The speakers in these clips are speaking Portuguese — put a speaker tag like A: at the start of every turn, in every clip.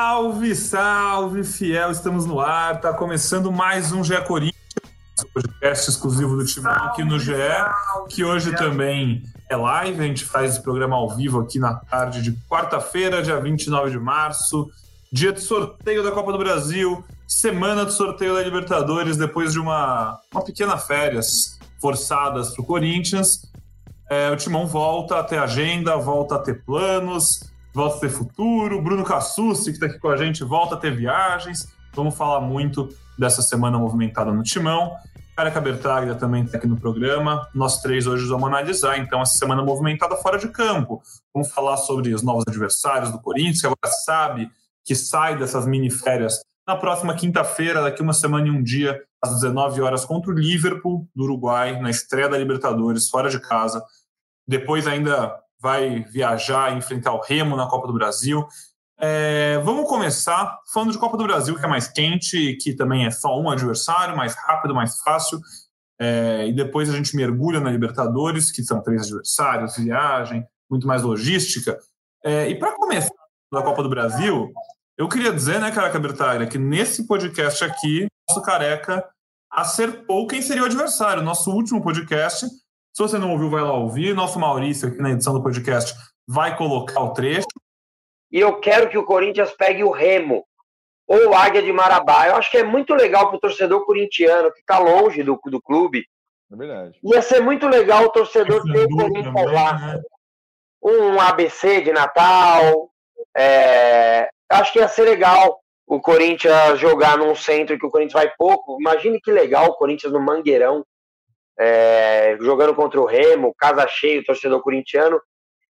A: Salve, salve, fiel! Estamos no ar, está começando mais um GE Corinthians, podcast exclusivo do Timão aqui no GE, que hoje também é live. A gente faz esse programa ao vivo aqui na tarde de quarta-feira, dia 29 de março, dia de sorteio da Copa do Brasil, semana do sorteio da Libertadores, depois de uma, uma pequena férias forçadas para o Corinthians. É, o Timão volta a ter agenda, volta a ter planos, volta a ter futuro. Bruno Cassucci, que está aqui com a gente, volta a ter viagens. Vamos falar muito dessa semana movimentada no Timão. Careca Bertaglia também está aqui no programa. Nós três hoje vamos analisar, então, essa semana movimentada fora de campo. Vamos falar sobre os novos adversários do Corinthians, que agora sabe que sai dessas mini férias na próxima quinta-feira, daqui uma semana e um dia, às 19 horas, contra o Liverpool, do Uruguai, na estreia da Libertadores, fora de casa. Depois ainda vai viajar e enfrentar o Remo na Copa do Brasil. É, vamos começar falando de Copa do Brasil, que é mais quente, que também é só um adversário, mais rápido, mais fácil. É, e depois a gente mergulha na Libertadores, que são três adversários, viagem, muito mais logística. É, e para começar da Copa do Brasil, eu queria dizer, né, Careca Bertaglia, que nesse podcast aqui, nosso Careca acertou quem seria o adversário. Nosso último podcast se você não ouviu, vai lá ouvir. Nosso Maurício, aqui na edição do podcast, vai colocar o trecho.
B: E eu quero que o Corinthians pegue o Remo ou o Águia de Marabá. Eu acho que é muito legal para o torcedor corintiano que está longe do, do clube.
C: É verdade.
B: Ia ser muito legal o torcedor ter o Corinthians lá. Né? Um ABC de Natal. É... Acho que ia ser legal o Corinthians jogar num centro que o Corinthians vai pouco. Imagine que legal o Corinthians no Mangueirão é, jogando contra o Remo, casa cheio, torcedor corintiano.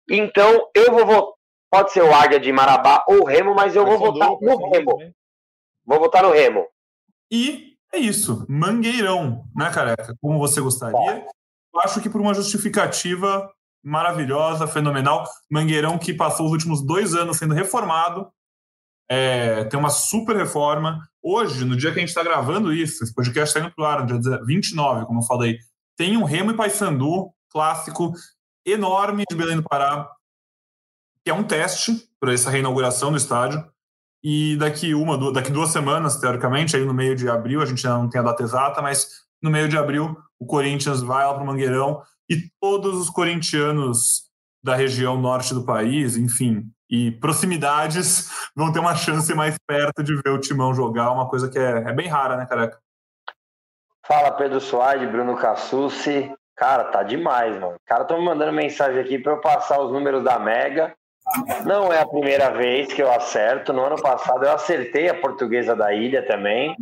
B: Então, eu vou votar. Pode ser o Águia de Marabá ou o Remo, mas eu vou votar no Remo. Vou votar no Remo.
A: E é isso. Mangueirão, né, careca? Como você gostaria. Eu acho que por uma justificativa maravilhosa, fenomenal. Mangueirão que passou os últimos dois anos sendo reformado. É, tem uma super reforma. Hoje, no dia que a gente está gravando isso, esse podcast está indo para o ar, no dia 29, como eu falei, tem um Remo e Paysandu clássico enorme de Belém do Pará, que é um teste para essa reinauguração do estádio. E daqui uma, duas, daqui duas semanas, teoricamente, aí no meio de abril, a gente ainda não tem a data exata, mas no meio de abril o Corinthians vai lá para o Mangueirão e todos os corintianos da região norte do país, enfim, e proximidades vão ter uma chance mais perto de ver o Timão jogar, uma coisa que é, é bem rara, né, careca?
B: Fala Pedro Soares, Bruno Cassucci. Cara, tá demais, mano. Os caras estão me mandando mensagem aqui para eu passar os números da Mega. Não é a primeira vez que eu acerto. No ano passado eu acertei a portuguesa da ilha também.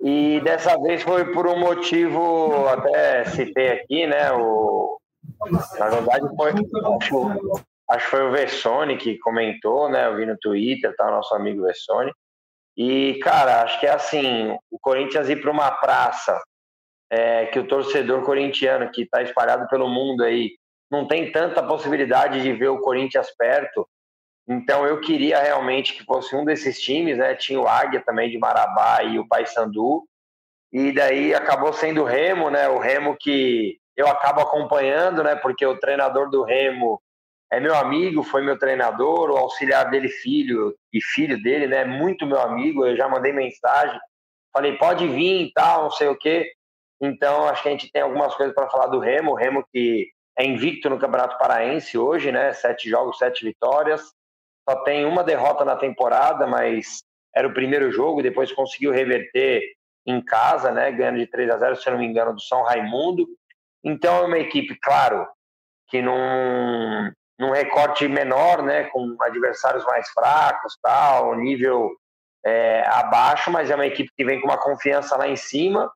B: E dessa vez foi por um motivo, até citei aqui, né? O... Na verdade, foi. Acho, que foi o Vessone que comentou, né? Eu vi no Twitter, tá? O nosso amigo Vessone. E, cara, acho que é assim: o Corinthians ir para uma praça é, que o torcedor corintiano, que está espalhado pelo mundo aí, não tem tanta possibilidade de ver o Corinthians perto. Então, eu queria realmente que fosse um desses times, né? Tinha o Águia também de Marabá e o Paysandu. E daí acabou sendo o Remo, né? O Remo que eu acabo acompanhando, né? Porque o treinador do Remo é meu amigo, foi meu treinador, o auxiliar dele, filho e filho dele, né? Muito meu amigo, eu já mandei mensagem, falei, pode vir e tal, não sei o quê. Então, acho que a gente tem algumas coisas para falar do Remo, o Remo que é invicto no Campeonato Paraense hoje, né? Sete jogos, sete vitórias. Só tem uma derrota na temporada, mas era o primeiro jogo, depois conseguiu reverter em casa, né? Ganhando de 3 a 0 se eu não me engano, do São Raimundo. Então é uma equipe, claro, que não, num recorte menor, né, com adversários mais fracos, tal, nível é, abaixo, mas é uma equipe que vem com uma confiança lá em cima.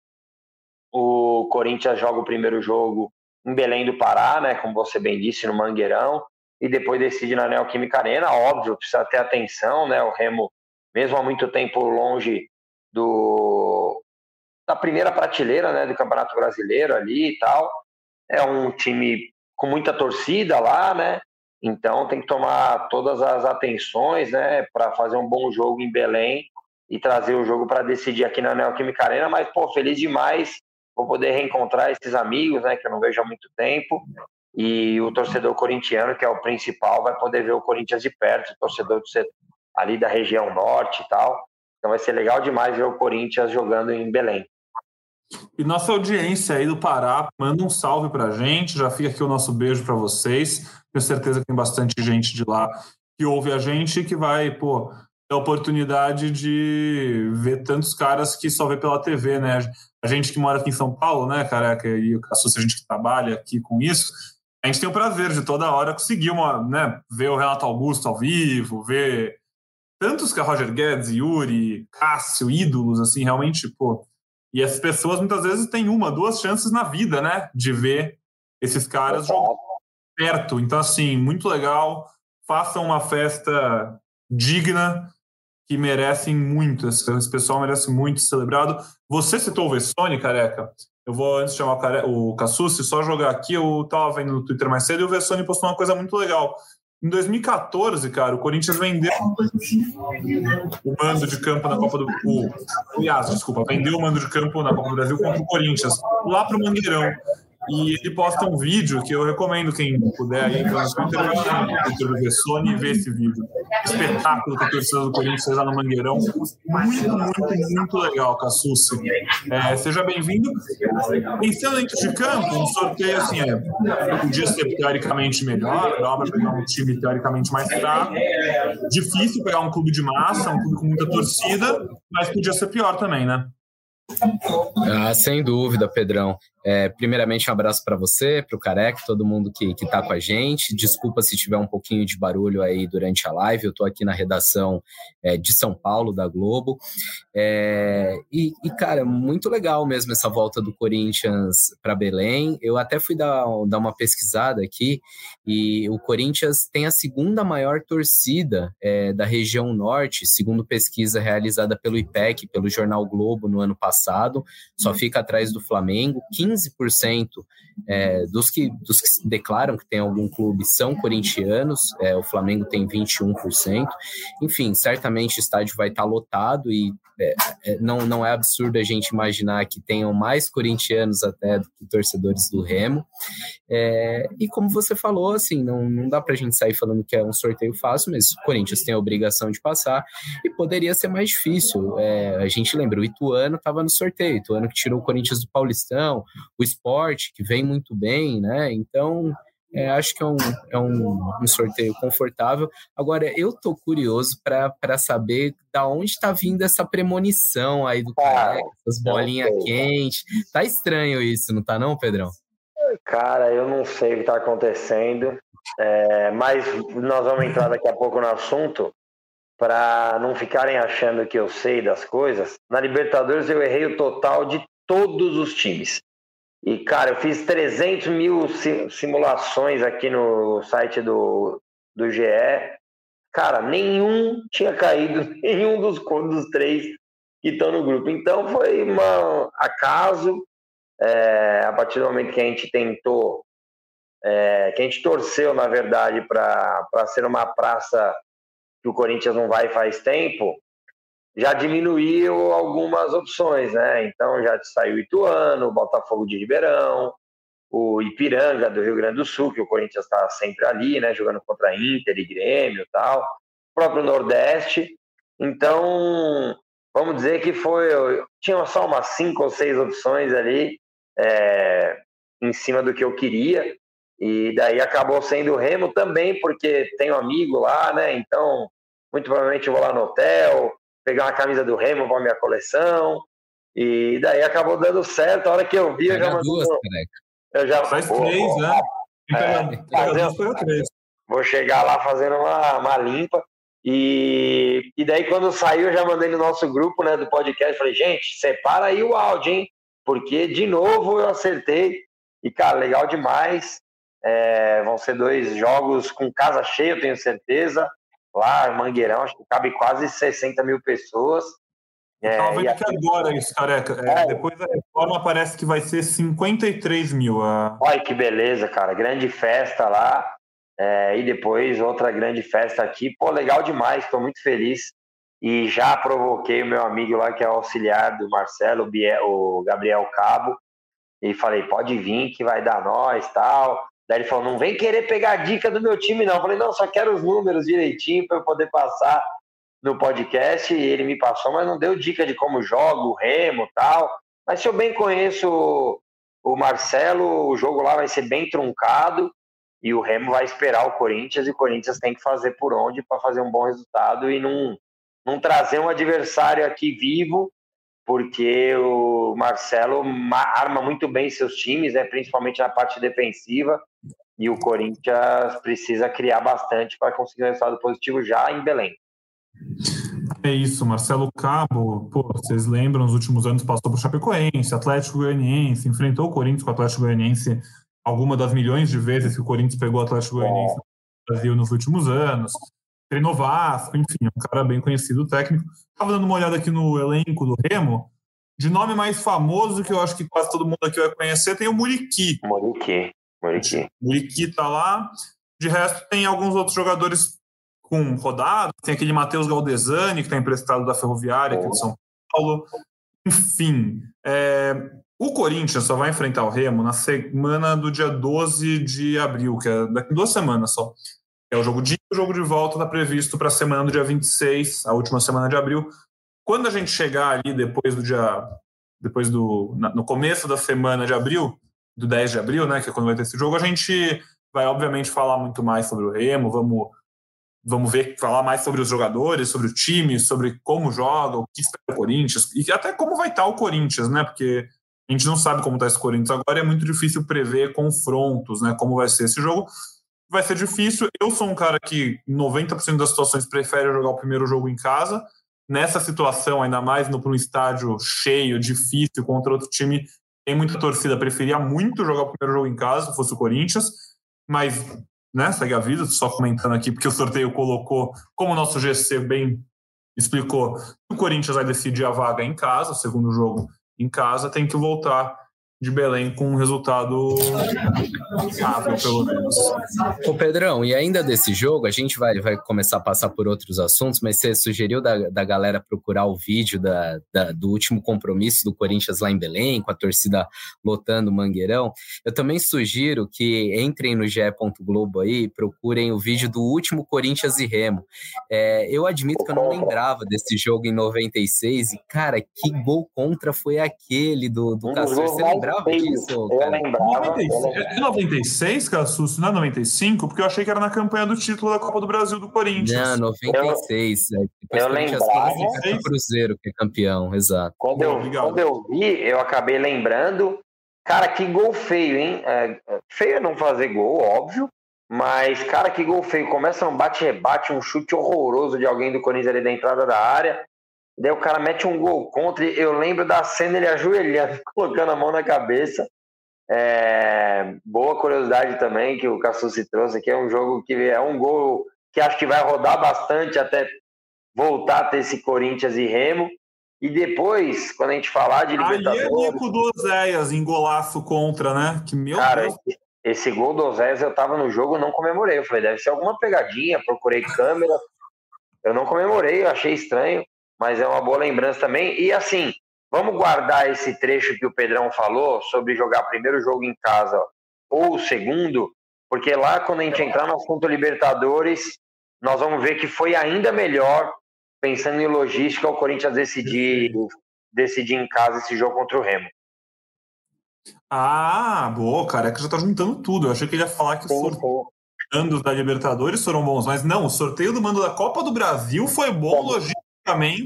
B: O Corinthians joga o primeiro jogo em Belém do Pará, né, como você bem disse, no Mangueirão, e depois decide na Neoquímica Arena, óbvio, precisa ter atenção, né, o Remo, mesmo há muito tempo longe do da primeira prateleira, né, do Campeonato Brasileiro ali e tal, é um time com muita torcida lá, né? Então tem que tomar todas as atenções, né, para fazer um bom jogo em Belém e trazer o jogo para decidir aqui na Neoquímica Arena. Mas pô, feliz demais, vou poder reencontrar esses amigos, né, que eu não vejo há muito tempo. E o torcedor corintiano, que é o principal, vai poder ver o Corinthians de perto. O torcedor do setor, ali da região norte e tal. Então vai ser legal demais ver o Corinthians jogando em Belém.
A: E nossa audiência aí do Pará, manda um salve pra gente, já fica aqui o nosso beijo para vocês. Tenho certeza que tem bastante gente de lá que ouve a gente e que vai, pô, ter a oportunidade de ver tantos caras que só vê pela TV, né? A gente que mora aqui em São Paulo, né, careca, e a gente que trabalha aqui com isso, a gente tem o prazer de toda hora conseguir uma, né, ver o Renato Augusto ao vivo, ver tantos que a Roger Guedes, Yuri, Cássio, ídolos, assim, realmente, pô. E essas pessoas muitas vezes têm uma, duas chances na vida, né, de ver esses caras jogando perto. Então, assim, muito legal. Façam uma festa digna, que merecem muito. Esse pessoal merece muito ser celebrado. Você citou o Vessone, careca. Eu vou, antes de chamar o, care... o Cassucci, só jogar aqui. Eu estava vendo no Twitter mais cedo e o Vessone postou uma coisa muito legal. Em 2014, cara, o Corinthians vendeu o mando de campo na Copa do o, aliás, desculpa, vendeu o mando de campo na Copa do Brasil contra o Corinthians, lá para o Mangueirão. E ele posta um vídeo que eu recomendo quem puder aí entrar no Twitter, Twitter do Vessone e ver esse vídeo. Espetáculo que a torcida do Corinthians fez lá no Mangueirão. Muito, muito, muito legal, Cassucci. É, seja bem-vindo. Pensando dentro de campo, um sorteio assim, é, podia ser teoricamente melhor, dá para pegar um time teoricamente mais fraco. Difícil pegar um clube de massa, um clube com muita torcida, mas podia ser pior também, né?
C: Ah, sem dúvida, Pedrão. É, primeiramente, um abraço para você, para o Careca, todo mundo que está com a gente. Desculpa se tiver um pouquinho de barulho aí durante a live. Eu estou aqui na redação é, de São Paulo, da Globo. É, e, e, cara, muito legal mesmo essa volta do Corinthians para Belém. Eu até fui dar, dar uma pesquisada aqui e o Corinthians tem a segunda maior torcida é, da região norte, segundo pesquisa realizada pelo IPEC, pelo jornal Globo no ano passado. Só fica atrás do Flamengo. 15 15% é, dos, que, dos que declaram que tem algum clube são corintianos, é, o Flamengo tem 21%. Enfim, certamente o estádio vai estar lotado e é, é, não, não é absurdo a gente imaginar que tenham mais corintianos até do que torcedores do Remo. É, e como você falou, assim, não, não dá para a gente sair falando que é um sorteio fácil, mas o Corinthians tem a obrigação de passar e poderia ser mais difícil. É, a gente lembra, o Ituano estava no sorteio, o Ituano que tirou o Corinthians do Paulistão, o Esporte, que vem muito bem, né? Então, é, acho que é um, é um, um, sorteio confortável. Agora, eu tô curioso para saber da onde está vindo essa premonição aí do cara, essas bolinhas quentes. Tá estranho isso, não tá não, Pedrão?
B: Cara, eu não sei o que está acontecendo, é, mas nós vamos entrar daqui a pouco no assunto para não ficarem achando que eu sei das coisas. Na Libertadores eu errei o total de todos os times. E, cara, eu fiz 300 mil simulações aqui no site do, do GE. Cara, nenhum tinha caído, nenhum dos, dos três que estão no grupo. Então foi um acaso. É, a partir do momento que a gente tentou, é, que a gente torceu, na verdade, para ser uma praça que o Corinthians não vai faz tempo, já diminuiu algumas opções, né? Então já saiu Ituano, Botafogo de Ribeirão, o Ipiranga do Rio Grande do Sul, que o Corinthians está sempre ali, né? Jogando contra Inter e Grêmio e tal. O próprio Nordeste. Então, vamos dizer que foi. Tinha só umas cinco ou seis opções ali é, em cima do que eu queria. E daí acabou sendo o Remo também, porque tenho amigo lá, né? Então, muito provavelmente eu vou lá no hotel, pegar uma camisa do Remo para minha coleção. E daí acabou dando certo. A hora que eu vi, eu já mandei. Duas,
A: eu já Faz pô, três, pô, né?
B: É, fazer, três. Vou chegar lá fazendo uma, uma limpa. E, e daí, quando saiu, eu já mandei no nosso grupo né, do podcast. Falei, gente, separa aí o áudio, hein? Porque de novo eu acertei. E, cara, legal demais. É, vão ser dois jogos com casa cheia, eu tenho certeza lá, Mangueirão, acho que cabe quase 60 mil pessoas.
A: É, Estava vendo que agora isso, careca. É, é, depois da reforma parece que vai ser 53 mil. A...
B: Olha que beleza, cara. Grande festa lá. É, e depois outra grande festa aqui. Pô, legal demais, estou muito feliz. E já provoquei o meu amigo lá, que é auxiliar do Marcelo, o Gabriel Cabo. E falei, pode vir que vai dar nós tal. Daí ele falou: não vem querer pegar dica do meu time, não. Eu falei: não, só quero os números direitinho para eu poder passar no podcast e ele me passou, mas não deu dica de como joga o Remo tal. Mas se eu bem conheço o Marcelo, o jogo lá vai ser bem truncado e o Remo vai esperar o Corinthians e o Corinthians tem que fazer por onde para fazer um bom resultado e não, não trazer um adversário aqui vivo, porque o Marcelo arma muito bem seus times, né, principalmente na parte defensiva, e o Corinthians precisa criar bastante para conseguir um resultado positivo já em Belém.
A: É isso, Marcelo Cabo, pô, vocês lembram, nos últimos anos passou por Chapecoense, Atlético Goianiense, enfrentou o Corinthians com o Atlético Goianiense alguma das milhões de vezes que o Corinthians pegou o Atlético Goianiense no Brasil nos últimos anos, treinou Vasco, enfim, é um cara bem conhecido, técnico. Estava dando uma olhada aqui no elenco do Remo, de nome mais famoso que eu acho que quase todo mundo aqui vai conhecer, tem o Muriqui.
B: Muriqui, Muriqui.
A: Muriqui tá lá, de resto tem alguns outros jogadores com rodado, tem aquele Matheus Galdesani, que está emprestado da Ferroviária, aqui de São Paulo. Enfim, é, o Corinthians só vai enfrentar o Remo na semana do dia 12 de abril, que é daqui duas semanas só. É o jogo de o jogo de volta está previsto para a semana do dia 26, a última semana de abril. Quando a gente chegar ali depois do dia depois do no começo da semana de abril, do 10 de abril, né, que é quando vai ter esse jogo, a gente vai obviamente falar muito mais sobre o Remo, vamos vamos ver, falar mais sobre os jogadores, sobre o time, sobre como joga, o que espera o Corinthians, e até como vai estar o Corinthians, né? Porque a gente não sabe como está esse Corinthians agora, é muito difícil prever confrontos, né? Como vai ser esse jogo. Vai ser difícil. Eu sou um cara que, em 90% das situações, prefere jogar o primeiro jogo em casa. Nessa situação, ainda mais no para um estádio cheio, difícil, contra outro time, tem muita torcida. Preferia muito jogar o primeiro jogo em casa, se fosse o Corinthians. Mas né? Segue a vida, só comentando aqui, porque o sorteio colocou, como o nosso GC bem explicou, o Corinthians vai decidir a vaga em casa, o segundo jogo em casa, tem que voltar de Belém com um resultado rápido, pelo menos.
C: Ô Pedrão, e ainda desse jogo, a gente vai, vai começar a passar por outros assuntos, mas você sugeriu da, da galera procurar o vídeo da, da, do último compromisso do Corinthians lá em Belém, com a torcida lotando o Mangueirão. Eu também sugiro que entrem no GE. Globo aí, procurem o vídeo do último Corinthians e Remo. É, eu admito que eu não lembrava desse jogo em 96, e cara, que gol contra foi aquele do, do Castor? Você lembra? Lembrava disso? Eu lembrava. 96,
A: é 96, Cassus, não é 95? Porque eu achei que era na campanha do título da Copa do Brasil do Corinthians.
C: Não, 96. Eu, depois eu lembrava. O Cruzeiro, que é campeão, exato.
B: Quando eu, quando eu vi, eu acabei lembrando. Cara, que gol feio, hein? É, feio é não fazer gol, óbvio. Mas, cara, que gol feio. Começa um bate-rebate, um chute horroroso de alguém do Corinthians ali da entrada da área. Daí o cara mete um gol contra. E eu lembro da cena ele ajoelhando, colocando a mão na cabeça. É, boa curiosidade também que o Cassucci trouxe aqui. É um jogo que é um gol que acho que vai rodar bastante até voltar a ter esse Corinthians e Remo. E depois, quando a gente falar de Libertadores... Ali
A: é Nico do Oséias em golaço contra, né? Que meu
B: cara, Deus... Esse, esse gol do Oséias eu tava no jogo não comemorei. Eu falei, deve ser alguma pegadinha. Procurei câmera. Eu não comemorei, eu achei estranho mas é uma boa lembrança também. E assim, vamos guardar esse trecho que o Pedrão falou sobre jogar primeiro jogo em casa ou o segundo, porque lá quando a gente entrar no assunto Libertadores, nós vamos ver que foi ainda melhor, pensando em logística, o Corinthians decidir, decidir em casa esse jogo contra o Remo.
A: Ah, boa, cara, é que já tá juntando tudo. Eu achei que ele ia falar que os sorteios da Libertadores foram bons, mas não, o sorteio do mando da Copa do Brasil foi bom, praticamente também,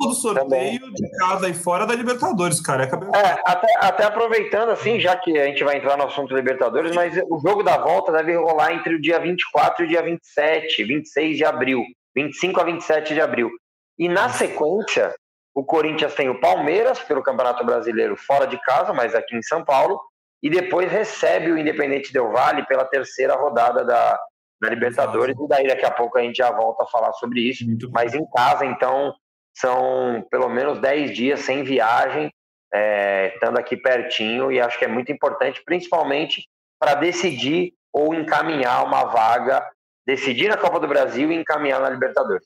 A: do sorteio também. de casa e fora da Libertadores, cara.
B: É, até, até aproveitando, assim, já que a gente vai entrar no assunto Libertadores, mas o jogo da volta deve rolar entre o dia 24 e o dia 27, 26 de abril. 25 a 27 de abril. E na sequência, o Corinthians tem o Palmeiras pelo Campeonato Brasileiro fora de casa, mas aqui em São Paulo, e depois recebe o Independente Del Vale pela terceira rodada da, na Libertadores, e daí daqui a pouco a gente já volta a falar sobre isso. Muito Mas bom. em casa, então, são pelo menos 10 dias sem viagem, é, estando aqui pertinho, e acho que é muito importante, principalmente para decidir ou encaminhar uma vaga, decidir na Copa do Brasil e encaminhar na Libertadores.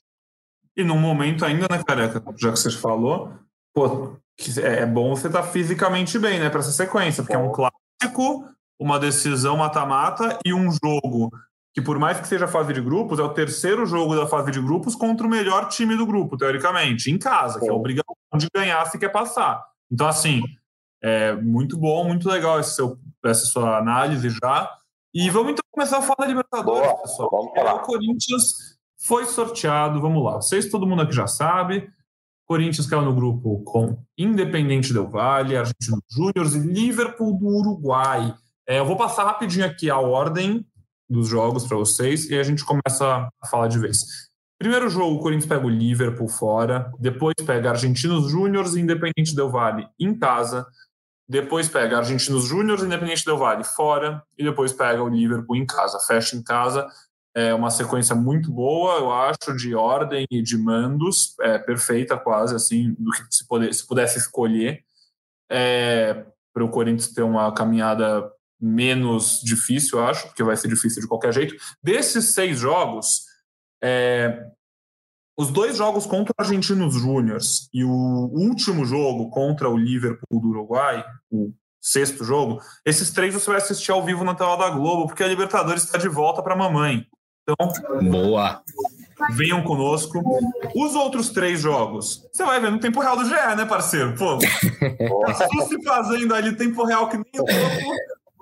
A: E num momento ainda, né, careca, já que você falou, pô, é, é bom você estar tá fisicamente bem, né, para essa sequência, porque é um clássico, uma decisão mata-mata e um jogo que por mais que seja fase de grupos, é o terceiro jogo da fase de grupos contra o melhor time do grupo, teoricamente, em casa, que é obrigação de ganhar se quer passar. Então, assim, é muito bom, muito legal esse seu, essa sua análise já. E vamos então começar a falar da Libertadores, Boa, pessoal. Vamos falar. O Corinthians foi sorteado, vamos lá. Vocês, todo mundo aqui já sabe. Corinthians caiu no grupo com Independente Del Valle, Argentino Júnior e Liverpool do Uruguai. É, eu vou passar rapidinho aqui a ordem dos jogos para vocês e a gente começa a falar de vez. Primeiro jogo, o Corinthians pega o Liverpool fora, depois pega Argentinos Júnior e Independente Del Valle em casa, depois pega Argentinos Júnior, Independente Del Valle fora e depois pega o Liverpool em casa. Fecha em casa. É uma sequência muito boa, eu acho, de ordem e de mandos, é perfeita quase, assim, do que se, poder, se pudesse escolher é, para o Corinthians ter uma caminhada menos difícil, eu acho, porque vai ser difícil de qualquer jeito. Desses seis jogos, é, os dois jogos contra o Argentinos Júniors e o último jogo contra o Liverpool do Uruguai, o sexto jogo, esses três você vai assistir ao vivo na tela da Globo, porque a Libertadores está de volta para a mamãe. Então,
C: boa.
A: Venham conosco. Os outros três jogos, você vai ver no tempo real do GE, né, parceiro? Pô, tá se fazendo ali tempo real que nem o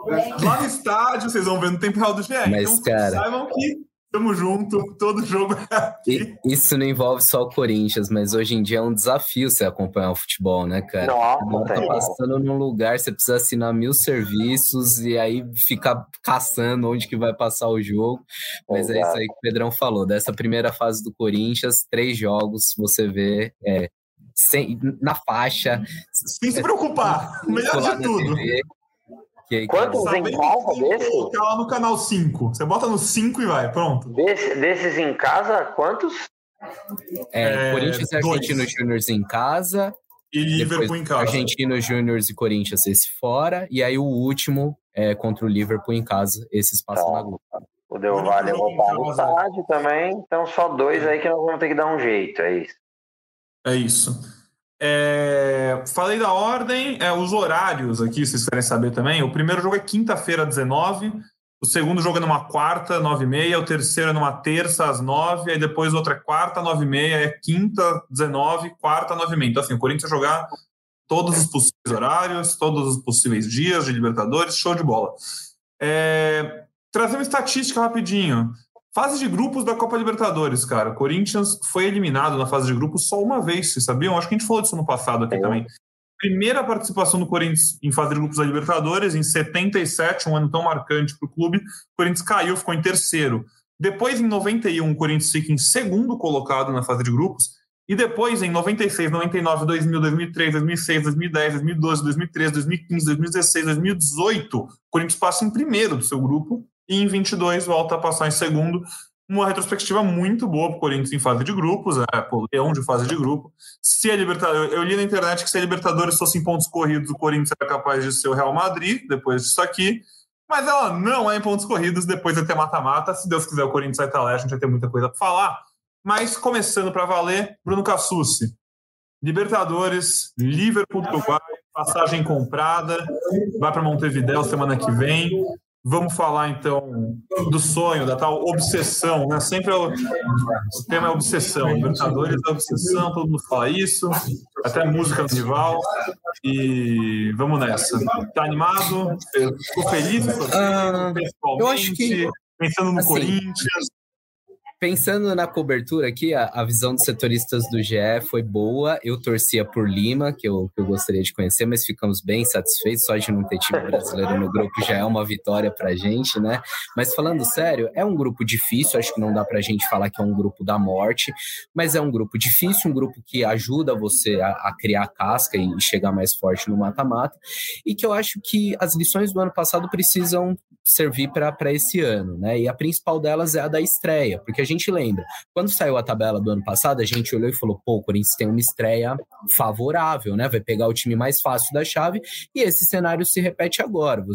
A: Lá no estádio, vocês vão ver no tempo real do GE.
C: Mas, então, cara...
A: saibam que Tamo junto, todo jogo é aqui.
C: Isso não envolve só o Corinthians, mas hoje em dia é um desafio você acompanhar o futebol, né, cara?
B: Não,
C: tá passando num lugar, você precisa assinar mil serviços e aí ficar caçando onde que vai passar o jogo. Mas Exato. é isso aí que o Pedrão falou. Dessa primeira fase do Corinthians, três jogos você vê é, sem, na faixa.
A: Sem se preocupar, melhor de tudo. TV,
B: que, Quantos em casa desse?
A: Colocar lá no canal 5. Você bota no 5 e vai, pronto.
B: Desse, desses em casa, quantos?
C: É, é Corinthians e Argentinos Júnior em casa.
A: E Liverpool em casa.
C: Argentinos Júnior e Corinthians esse fora. E aí o último é contra o Liverpool em casa. Esses passam tá. na Globo.
B: O Del Valle estar no estádio também. Então só dois aí que nós vamos ter que dar um jeito. É isso.
A: É isso. É, falei da ordem, é, os horários aqui, vocês querem saber também. O primeiro jogo é quinta-feira, 19. O segundo jogo é numa quarta, 9 e meia. O terceiro é numa terça, às 9. Aí depois outra é quarta, 9 e meia. É quinta, 19. Quarta, 9 e meia. Então, assim, o Corinthians vai jogar todos os possíveis horários, todos os possíveis dias de Libertadores. Show de bola. É, trazer uma estatística rapidinho. Fase de grupos da Copa Libertadores, cara. O Corinthians foi eliminado na fase de grupos só uma vez, vocês sabiam? Acho que a gente falou disso no passado aqui é. também. Primeira participação do Corinthians em fase de grupos da Libertadores, em 77, um ano tão marcante para o clube. O Corinthians caiu, ficou em terceiro. Depois, em 91, o Corinthians fica em segundo colocado na fase de grupos. E depois, em 96, 99, 2000, 2003, 2006, 2010, 2012, 2013, 2015, 2016, 2018, o Corinthians passa em primeiro do seu grupo e em 22 volta a passar em segundo. Uma retrospectiva muito boa para o Corinthians em fase de grupos, é, pô, leão de fase de grupo. Se a Libertadores, eu li na internet que se a Libertadores fosse em pontos corridos, o Corinthians era capaz de ser o Real Madrid, depois disso aqui. Mas ela não é em pontos corridos, depois de ter mata-mata. Se Deus quiser, o Corinthians vai estar lá, a gente vai ter muita coisa para falar. Mas começando para valer, Bruno Cassucci. Libertadores, Liverpool do Uruguai, passagem comprada, vai para Montevideo semana que vem. Vamos falar então do sonho, da tal obsessão, né? Sempre é o, o tema é obsessão. Libertadores é obsessão, todo mundo fala isso, até música no rival. E vamos nessa. Tá animado? Ficou feliz?
C: Uh, eu acho que
A: pensando no assim, Corinthians
C: pensando na cobertura aqui, a, a, visão dos setoristas do GE foi boa. Eu torcia por Lima, que eu, que eu gostaria de conhecer, mas ficamos bem satisfeitos. Só de não ter time brasileiro no grupo já é uma vitória pra gente, né? Mas falando sério, é um grupo difícil. Acho que não dá pra gente falar que é um grupo da morte, mas é um grupo difícil, um grupo que ajuda você a, a criar casca e chegar mais forte no mata-mata. E que eu acho que as lições do ano passado precisam servir para esse ano, né? E a principal delas é a da estreia, porque a gente lembra, quando saiu a tabela do ano passado, a gente olhou e falou: pô, o Corinthians tem uma estreia favorável, né? Vai pegar o time mais fácil da chave e esse cenário se repete agora.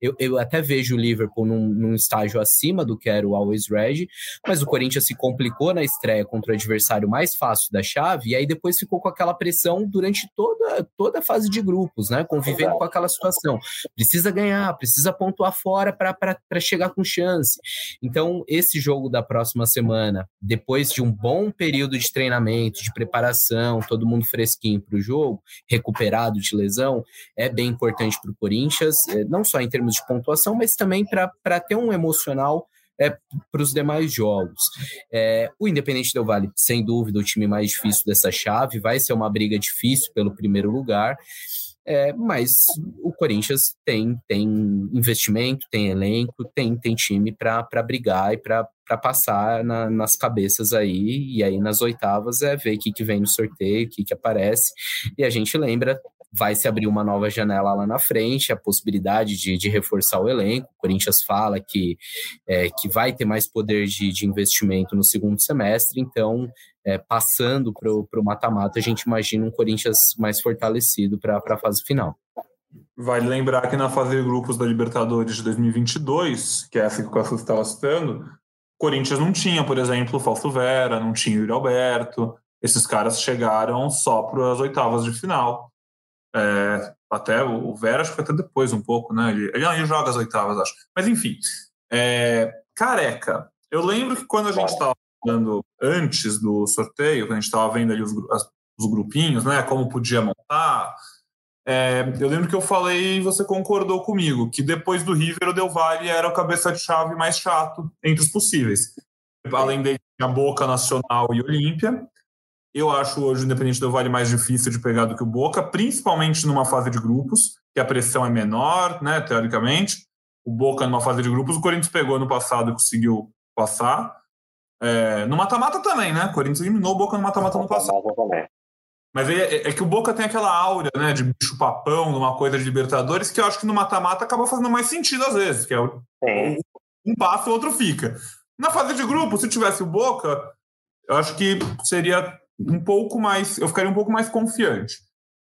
C: Eu, eu até vejo o Liverpool num, num estágio acima do que era o Always Ready, mas o Corinthians se complicou na estreia contra o adversário mais fácil da chave e aí depois ficou com aquela pressão durante toda, toda a fase de grupos, né? Convivendo com aquela situação. Precisa ganhar, precisa pontuar fora para chegar com chance. Então, esse jogo da próxima semana, depois de um bom período de treinamento, de preparação, todo mundo fresquinho para o jogo, recuperado de lesão, é bem importante para o Corinthians, é, não só em termos de pontuação, mas também para ter um emocional é, para os demais jogos. É, o Independente Del Vale, sem dúvida, o time mais difícil dessa chave, vai ser uma briga difícil pelo primeiro lugar. É, mas o Corinthians tem, tem investimento, tem elenco, tem, tem time para brigar e para passar na, nas cabeças aí. E aí nas oitavas é ver o que, que vem no sorteio, o que, que aparece. E a gente lembra vai se abrir uma nova janela lá na frente, a possibilidade de, de reforçar o elenco. O Corinthians fala que, é, que vai ter mais poder de, de investimento no segundo semestre, então, é, passando para o mata-mata, a gente imagina um Corinthians mais fortalecido para a fase final.
A: Vale lembrar que na fase de grupos da Libertadores de 2022, que é essa que o Cassus estava citando, Corinthians não tinha, por exemplo, o Fausto Vera, não tinha o Yuri Alberto. Esses caras chegaram só para as oitavas de final. É, até o Vera, acho que até depois um pouco, né? Ele, ele, ele joga as oitavas, acho. Mas enfim, é, careca. Eu lembro que quando a gente estava falando antes do sorteio, quando a gente estava vendo ali os, os, grupinhos, né? Como podia montar. É, eu lembro que eu falei e você concordou comigo que depois do River o Del Valle era o cabeça de chave mais chato entre os possíveis. Além dele, a Boca Nacional e Olímpia. Eu acho hoje o Independente do Vale mais difícil de pegar do que o Boca, principalmente numa fase de grupos, que a pressão é menor, né, teoricamente. O Boca numa fase de grupos, o Corinthians pegou no passado e conseguiu passar. É, no mata-mata também, né? O Corinthians eliminou o Boca no mata-mata no passado. Mas é, é, que o Boca tem aquela áurea, né, de bicho papão, numa coisa de Libertadores, que eu acho que no mata-mata acaba fazendo mais sentido às vezes, que é o, um passo o outro fica. Na fase de grupo, se tivesse o Boca, eu acho que seria um pouco mais, eu ficaria um pouco mais confiante.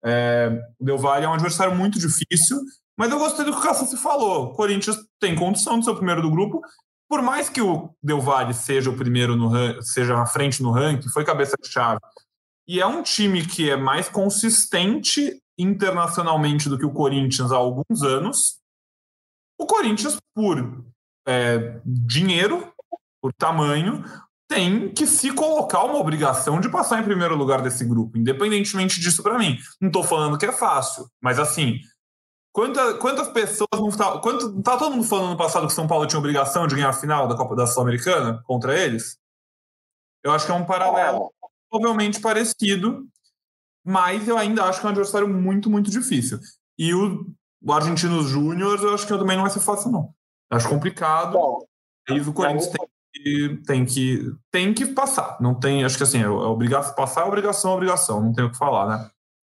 A: É, o Del Valle é um adversário muito difícil, mas eu gostei do que o Cássio se falou. O Corinthians tem condição de ser o primeiro do grupo, por mais que o Del Valle seja o primeiro no seja na frente no ranking, foi cabeça de chave. E é um time que é mais consistente internacionalmente do que o Corinthians há alguns anos. O Corinthians, por é, dinheiro, por tamanho, tem que se colocar uma obrigação de passar em primeiro lugar desse grupo, independentemente disso para mim. Não estou falando que é fácil, mas assim, quanta, quantas pessoas não tá, quanto, tá todo mundo falando no passado que São Paulo tinha obrigação de ganhar a final da Copa da Sul-Americana contra eles? Eu acho que é um paralelo provavelmente parecido, mas eu ainda acho que é um adversário muito, muito difícil. E o, o Argentinos Júnior, eu acho que também não vai ser fácil, não. Eu acho complicado. Bom, aí o Corinthians tem tem que tem que passar. Não tem, acho que assim, é, é obrigação passar é obrigação, é obrigação, não tem o que falar, né?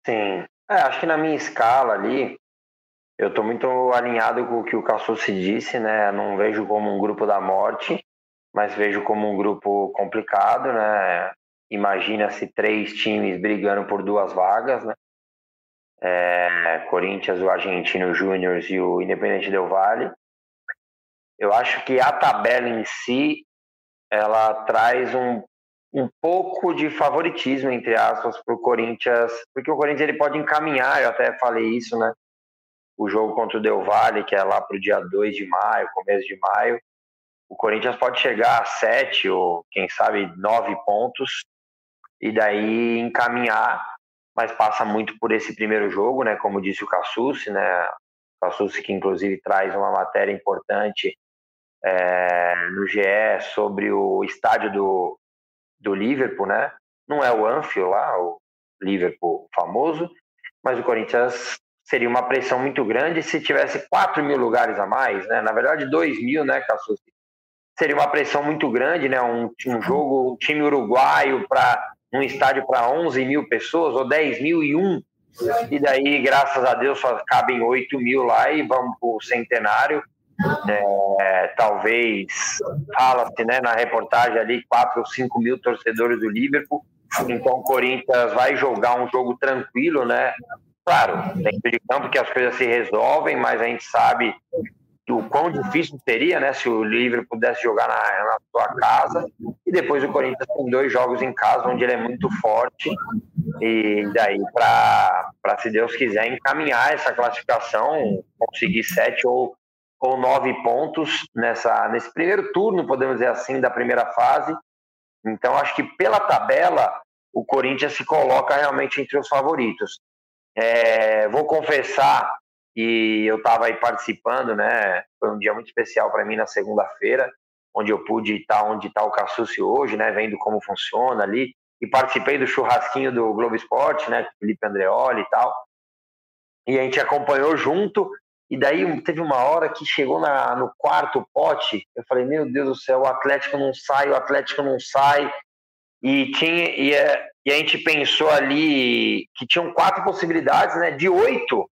B: Sim. É, acho que na minha escala ali, eu estou muito alinhado com o que o Cassucci disse, né? Não vejo como um grupo da morte, mas vejo como um grupo complicado, né? Imagina-se três times brigando por duas vagas, né? É, Corinthians, o Argentino Júnior e o Independente Del Vale. Eu acho que a tabela em si ela traz um, um pouco de favoritismo, entre aspas, para o Corinthians, porque o Corinthians ele pode encaminhar, eu até falei isso, né? O jogo contra o Del Valle, que é lá para o dia 2 de maio, começo de maio, o Corinthians pode chegar a sete ou, quem sabe, nove pontos e daí encaminhar, mas passa muito por esse primeiro jogo, né? Como disse o Cassucci, né? O Cassucci que inclusive traz uma matéria importante é, no GE sobre o estádio do, do Liverpool, né? Não é o Anfield lá, o Liverpool famoso, mas o Corinthians seria uma pressão muito grande se tivesse 4 mil lugares a mais, né? Na verdade, 2 mil, né, Cassus? Seria uma pressão muito grande, né? Um, um jogo, um time uruguaio para um estádio para 11 mil pessoas ou 10 mil e um. E daí, graças a Deus, só cabem 8 mil lá e vamos para o centenário É, talvez fala-se né, na reportagem ali 4 ou 5 mil torcedores do Liverpool. Então o Corinthians vai jogar um jogo tranquilo, né? Claro, dentro de campo que as coisas se resolvem, mas a gente sabe o quão difícil seria, né, se o Liverpool pudesse jogar na, na sua casa. E depois o Corinthians tem dois jogos em casa onde ele é muito forte. E daí, para, se Deus quiser, encaminhar essa classificação, conseguir sete ou, ou nove pontos nessa, nesse primeiro turno, podemos dizer assim, da primeira fase. Então, acho que pela tabela, o Corinthians se coloca realmente entre os favoritos. É, vou confessar e eu estava aí participando, né? Foi um dia muito especial para mim na segunda-feira, onde eu pude estar onde está o Cassucci hoje, né? Vendo como funciona ali. E participei do churrasquinho do Globo Esporte, né? Felipe Andreoli e tal. E a gente acompanhou junto. E daí teve uma hora que chegou na, no quarto pote. Eu falei, meu Deus do céu, o Atlético não sai, o Atlético não sai. E, tinha, e, é, e a gente pensou ali que tinham quatro possibilidades, né? De oito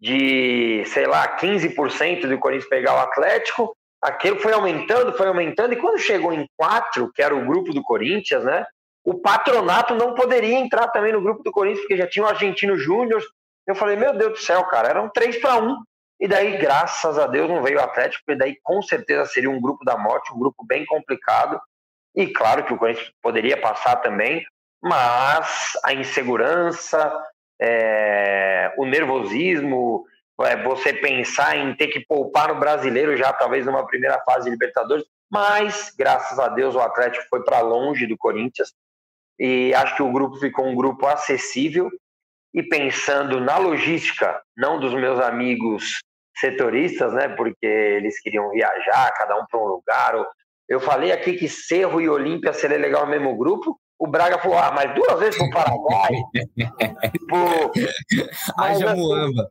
B: de, sei lá, 15% do Corinthians pegar o Atlético. Aquilo foi aumentando, foi aumentando, e quando chegou em quatro, que era o grupo do Corinthians, né? O patronato não poderia entrar também no grupo do Corinthians, porque já tinha o Argentino Júnior. Eu falei, meu Deus do céu, cara, eram três para um. E daí, graças a Deus, não veio o Atlético, porque daí com certeza seria um grupo da morte, um grupo bem complicado. E claro que o Corinthians poderia passar também, mas a insegurança, é, o nervosismo, é, você pensar em ter que poupar no brasileiro já, talvez numa primeira fase de Libertadores, mas graças a Deus o Atlético foi para longe do Corinthians e acho que o grupo ficou um grupo acessível. E pensando na logística, não dos meus amigos setoristas, né, porque eles queriam viajar, cada um para um lugar. Eu falei aqui que Cerro e Olímpia seria legal no mesmo grupo o Braga falou, ah, mas duas vezes pro Paraguai.
C: tipo, Haja assim, muamba.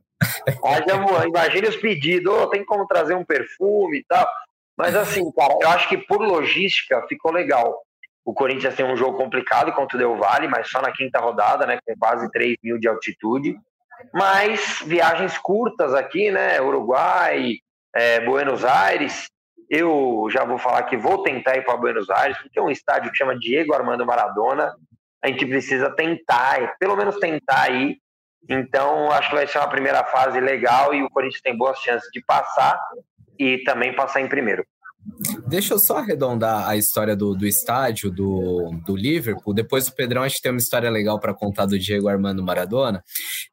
B: Haja muamba. Imagina os pedidos, oh, tem como trazer um perfume e tal. Mas assim, cara, eu acho que por logística ficou legal. O Corinthians tem um jogo complicado contra o Del Valle, mas só na quinta rodada, né? Com quase 3 mil de altitude. Mas viagens curtas aqui, né? Uruguai, é, Buenos Aires. Eu já vou falar que vou tentar ir para Buenos Aires, porque é um estádio que chama Diego Armando Maradona. A gente precisa tentar, pelo menos tentar ir. Então, acho que vai ser uma primeira fase legal e o Corinthians tem boas chances de passar e também passar em primeiro.
C: Deixa eu só arredondar a história do, do estádio do, do Liverpool. Depois do Pedrão, a gente tem uma história legal para contar do Diego Armando Maradona.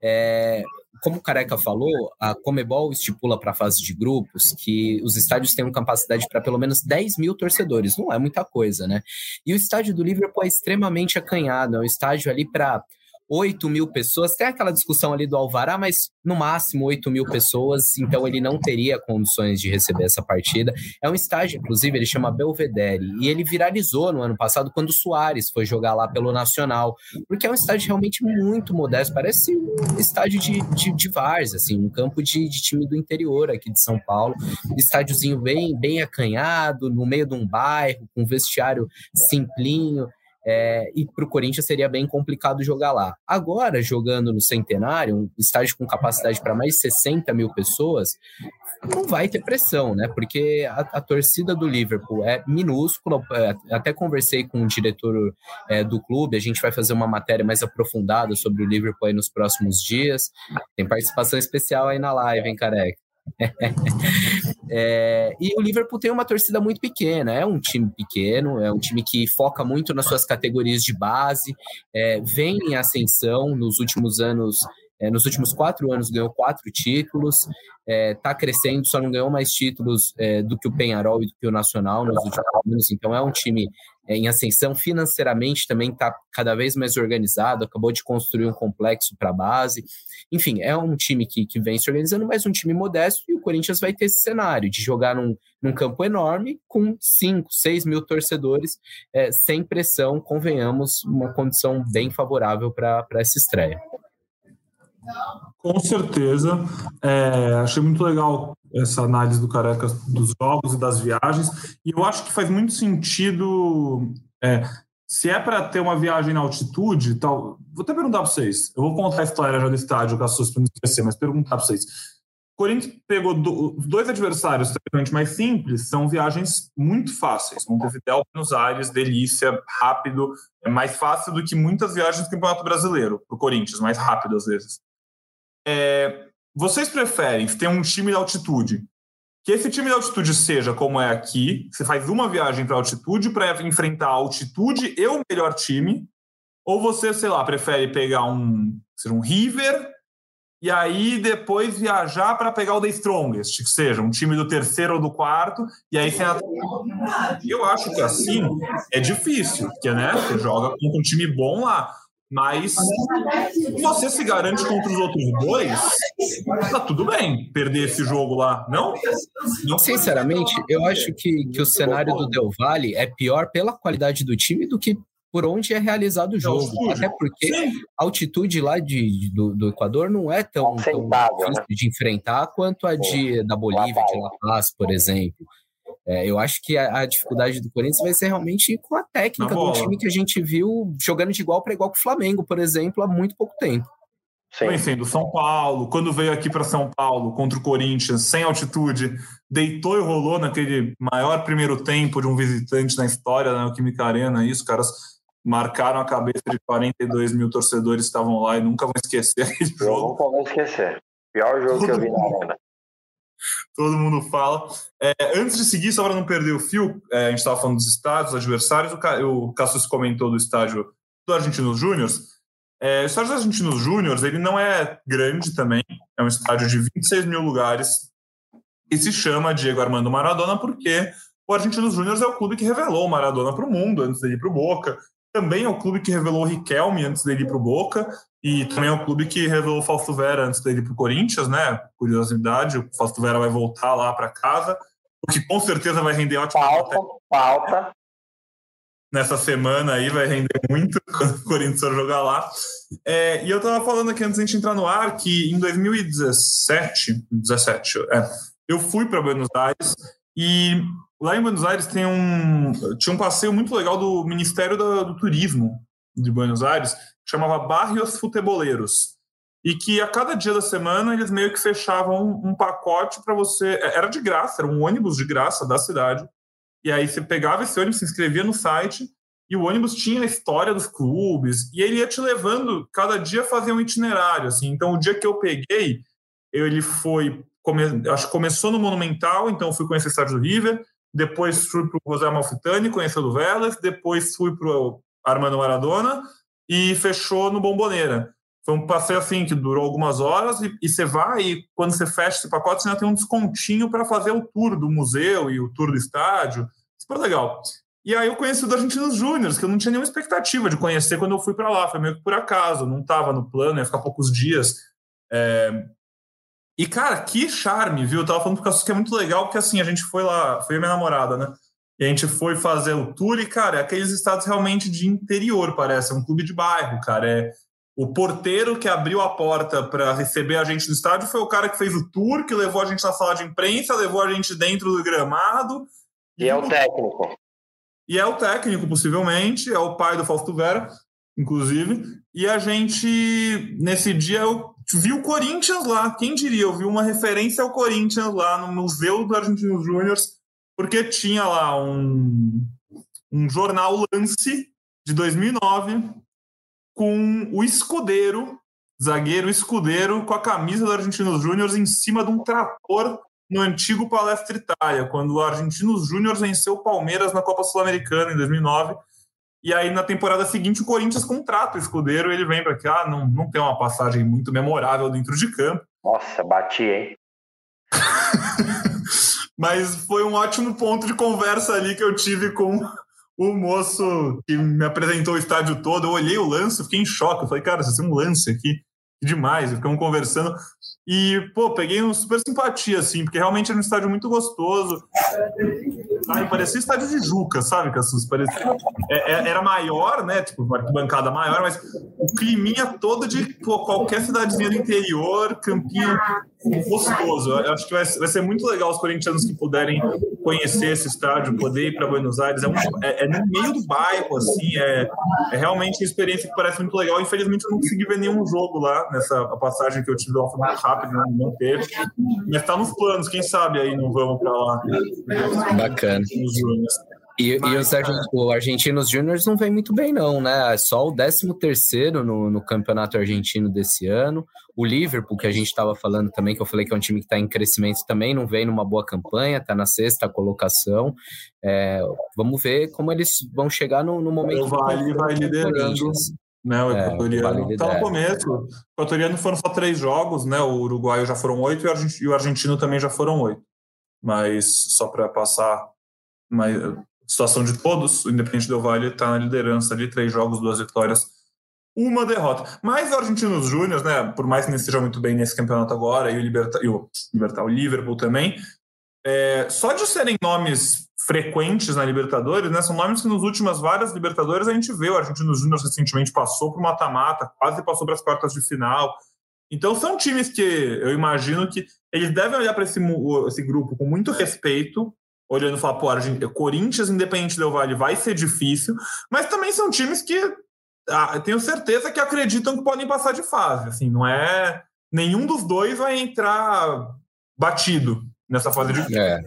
C: É, como o Careca falou, a Comebol estipula para a fase de grupos que os estádios tenham capacidade para pelo menos 10 mil torcedores. Não é muita coisa, né? E o estádio do Liverpool é extremamente acanhado, é um estádio ali para 8 mil pessoas. Tem aquela discussão ali do Alvará, mas no máximo 8 mil pessoas, então ele não teria condições de receber essa partida. É um estádio, inclusive, ele chama Belvedere, e ele viralizou no ano passado quando o Soares foi jogar lá pelo Nacional, porque é um estádio realmente muito modesto, parece um estádio de, de, de Vars, assim, um campo de, de time do interior aqui de São Paulo, estádiozinho bem, bem acanhado, no meio de um bairro, com vestiário simplinho, é, e para o Corinthians seria bem complicado jogar lá. Agora, jogando no Centenário, um estádio com capacidade para mais de 60 mil pessoas, não vai ter pressão, né? Porque a, a torcida do Liverpool é minúscula. É, até conversei com o diretor é, do clube, a gente vai fazer uma matéria mais aprofundada sobre o Liverpool aí nos próximos dias. Tem participação especial aí na live, hein, careca? é, e o Liverpool tem uma torcida muito pequena, é um time pequeno, é um time que foca muito nas suas categorias de base, é, vem em ascensão nos últimos anos. É, nos últimos quatro anos ganhou quatro títulos, está é, crescendo, só não ganhou mais títulos é, do que o Penharol e do que o Nacional nos últimos anos. Então é um time em ascensão financeiramente também está cada vez mais organizado, acabou de construir um complexo para a base. Enfim, é um time que, que vem se organizando, mas um time modesto, e o Corinthians vai ter esse cenário de jogar num, num campo enorme com 5, 6 mil torcedores, é, sem pressão, convenhamos, uma condição bem favorável para essa estreia.
A: Com certeza. É, achei muito legal essa análise do Careca dos jogos e das viagens. E eu acho que faz muito sentido. É, se é para ter uma viagem na altitude, tal. Vou até perguntar para vocês. Eu vou contar a história já do estádio, Cassus, para não esquecer, mas perguntar para vocês. Corinthians pegou do, dois adversários teoricamente mais simples, são viagens muito fáceis. Montevideo, Buenos Aires, delícia, rápido, é mais fácil do que muitas viagens do Campeonato Brasileiro, para o Corinthians, mais rápido às vezes. É, vocês preferem ter um time de altitude? Que esse time de altitude seja como é aqui, você faz uma viagem para altitude para enfrentar a altitude e o melhor time, ou você, sei lá, prefere pegar um, seja um River e aí depois viajar para pegar o The Strongest, que seja um time do terceiro ou do quarto, e aí você. E eu acho que assim é difícil, porque né, você joga contra um time bom lá. Mas se você se garante contra os outros dois, tá tudo bem perder esse jogo lá, não?
C: não Sinceramente, eu acho que, que o cenário do Del Valle é pior pela qualidade do time do que por onde é realizado o jogo. Até porque Sim. a altitude lá de, do, do Equador não é tão, tão difícil né? de enfrentar quanto a de, da Bolívia, de La Paz, por exemplo. É, eu acho que a, a, dificuldade do Corinthians vai ser realmente com a técnica do time que a gente viu jogando de igual para igual com o Flamengo, por exemplo, há muito pouco tempo.
A: Sim. do São Paulo, quando veio aqui para São Paulo contra o Corinthians, sem altitude, deitou e rolou naquele maior primeiro tempo de um visitante na história da né, Química Arena. Isso, caras marcaram a cabeça de 42 mil torcedores que estavam lá e nunca vão esquecer aquele
B: jogo. Nunca vou esquecer. Pior jogo Todo que eu vi na arena.
A: Todo mundo fala. É, antes de seguir, só para não perder o fio, é, a gente estava falando dos estádios, adversários, o, o Cassius comentou do estádio do Argentinos Júnior. É, o estádio do Argentinos Júnior, ele não é grande também, é um estádio de 26 mil lugares. E se chama Diego Armando Maradona porque o Argentinos Júnior é o clube que revelou o Maradona para o mundo antes dele ir para o Boca. Também é o clube que revelou o Riquelme antes dele ir para o Boca, e também é o clube que revelou o Fausto Vera antes dele ir para o Corinthians, né? Curiosidade, o Fausto Vera vai voltar lá para casa, o que com certeza vai render ótimo.
B: Falta, falta.
A: Nessa semana aí vai render muito quando o Corinthians for jogar lá. É, e eu estava falando aqui antes de a gente entrar no ar que em 2017, 17, é, eu fui para Buenos Aires e Lá em Buenos Aires tem um, tinha um passeio muito legal do Ministério do, do Turismo de Buenos Aires, chamava Barrios Futeboleiros. E que a cada dia da semana eles meio que fechavam um, pacote para você. É, era de graça, era um ônibus de graça da cidade. E aí você pegava esse ônibus, se inscrevia no site, e o ônibus tinha a história dos clubes, e ele ia te levando, cada dia fazer um itinerário. Assim. Então, o dia que eu peguei, ele foi. Come, acho que começou no Monumental, então fui conhecer o estádio do River depois fui para o José Malfitani, conheceu do Vélez, depois fui para o Armando Maradona e fechou no Bomboneira. Foi um passeio assim que durou algumas horas e, e você vai e quando você fecha esse pacote você ainda tem um descontinho para fazer o tour do museu e o tour do estádio. Super legal. E aí eu conheci o do Argentinos Júnior, que eu não tinha nenhuma expectativa de conhecer quando eu fui para lá. Foi meio que por acaso, não estava no plano, ia ficar poucos dias. É, e, cara, que charme, viu? Eu tava falando Cassus que é muito legal, porque assim, a gente foi lá, foi minha namorada, né? E a gente foi fazer o tour e, cara, é aqueles estados realmente de interior, parece. É um clube de bairro, cara. É o porteiro que abriu a porta para receber a gente no estádio foi o cara que fez o tour, que levou a gente na sala de imprensa, levou a gente dentro do gramado.
B: E, e é o técnico.
A: E é o técnico, possivelmente, é o pai do Fausto Vera, inclusive. E a gente, nesse dia, eu vi o Corinthians lá, quem diria? Eu vi uma referência ao Corinthians lá no Museu do Argentinos Júnior, porque tinha lá um, um jornal Lance de 2009 com o escudeiro, zagueiro escudeiro, com a camisa do Argentinos Júnior em cima de um trator no antigo Palestra Itália, quando o Argentinos Júnior venceu o Palmeiras na Copa Sul-Americana em 2009 e aí, na temporada seguinte, o Corinthians contrata o escudeiro, ele vem para cá, não, não tem uma passagem muito memorável dentro de campo.
B: Nossa, bati, hein?
A: Mas foi um ótimo ponto de conversa ali que eu tive com o moço que me apresentou o estádio todo. Eu olhei o lance, fiquei em choque. Eu falei, cara, você tem um lance aqui, demais. E ficamos conversando. E, pô, peguei um super simpatia, assim, porque realmente era um estádio muito gostoso. Ai, parecia estádio de Juca, sabe, Cassus? Parecia, é, é, era maior, né? Tipo, uma bancada maior, mas o climinha todo de pô, qualquer cidadezinha do interior, campinho gostoso. Eu acho que vai, vai, ser muito legal os corintianos que puderem conhecer esse estádio, poder ir para Buenos Aires. É, um, é, é, no meio do bairro, assim, é, é, realmente uma experiência que parece muito legal. Infelizmente, eu não consegui ver nenhum jogo lá nessa passagem que eu tive lá foi muito rápido, não, não teve. Mas está nos planos, quem sabe aí não vamos para lá.
C: Bacana. E, Mas, e os o Argentinos Júniors não vem muito bem, não, né? É só o 13 terceiro no, no campeonato argentino desse ano. O Liverpool, que a gente estava falando também, que eu falei que é um time que está em crescimento, também não vem numa boa campanha, está na sexta colocação. É, vamos ver como eles vão chegar no, no momento.
A: O Vale vai liderando. Né, o é, equatoriano está no começo. O equatoriano foram só três jogos, né? O uruguaio já foram oito e o argentino também já foram oito. Mas só para passar mas situação de todos, o Independente Del Valle está na liderança de três jogos, duas vitórias, uma derrota. Mas o Argentinos Júnior, né, por mais que não esteja muito bem nesse campeonato agora, e o, Liberta, e o, Libertar, o Liverpool também, é, só de serem nomes frequentes na Libertadores, né, são nomes que nas últimas várias Libertadores a gente vê. O Argentinos Júnior recentemente passou para o mata-mata, quase passou para as quartas de final. Então são times que eu imagino que eles devem olhar para esse, esse grupo com muito respeito olhando e falar, pô, Corinthians, Independente Del Vale vai ser difícil, mas também são times que ah, tenho certeza que acreditam que podem passar de fase. Assim, não é. Nenhum dos dois vai entrar batido nessa fase de.
C: É.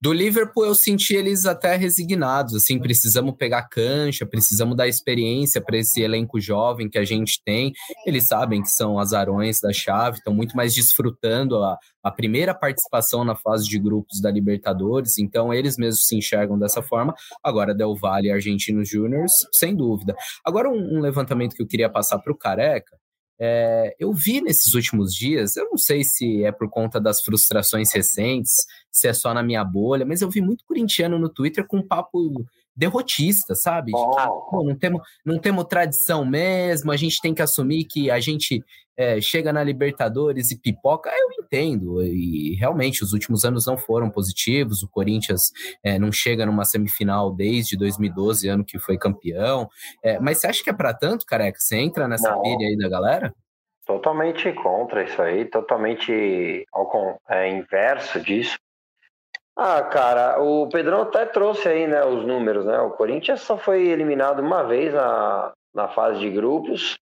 C: Do Liverpool eu senti eles até resignados, assim, precisamos pegar cancha, precisamos dar experiência para esse elenco jovem que a gente tem. Eles sabem que são azarões da chave, estão muito mais desfrutando a, a primeira participação na fase de grupos da Libertadores, então eles mesmos se enxergam dessa forma. Agora, Del Valle e Argentinos Júniors, sem dúvida. Agora, um, um levantamento que eu queria passar para o Careca, é, eu vi nesses últimos dias, eu não sei se é por conta das frustrações recentes, se é só na minha bolha, mas eu vi muito corintiano no Twitter com um papo derrotista, sabe? Pô, não, temos, não temos tradição mesmo, a gente tem que assumir que a gente é, chega na Libertadores e pipoca. Eu entendo, e realmente os últimos anos não foram positivos, o Corinthians é, não chega numa semifinal desde 2012, ano que foi campeão. É, mas você acha que é para tanto, careca? Você entra nessa não. pilha aí da galera?
B: Totalmente contra isso aí, totalmente ao é, inverso disso. Ah, cara, o Pedrão até trouxe aí, né, os números, né? O Corinthians só foi eliminado uma vez na, na fase de grupos.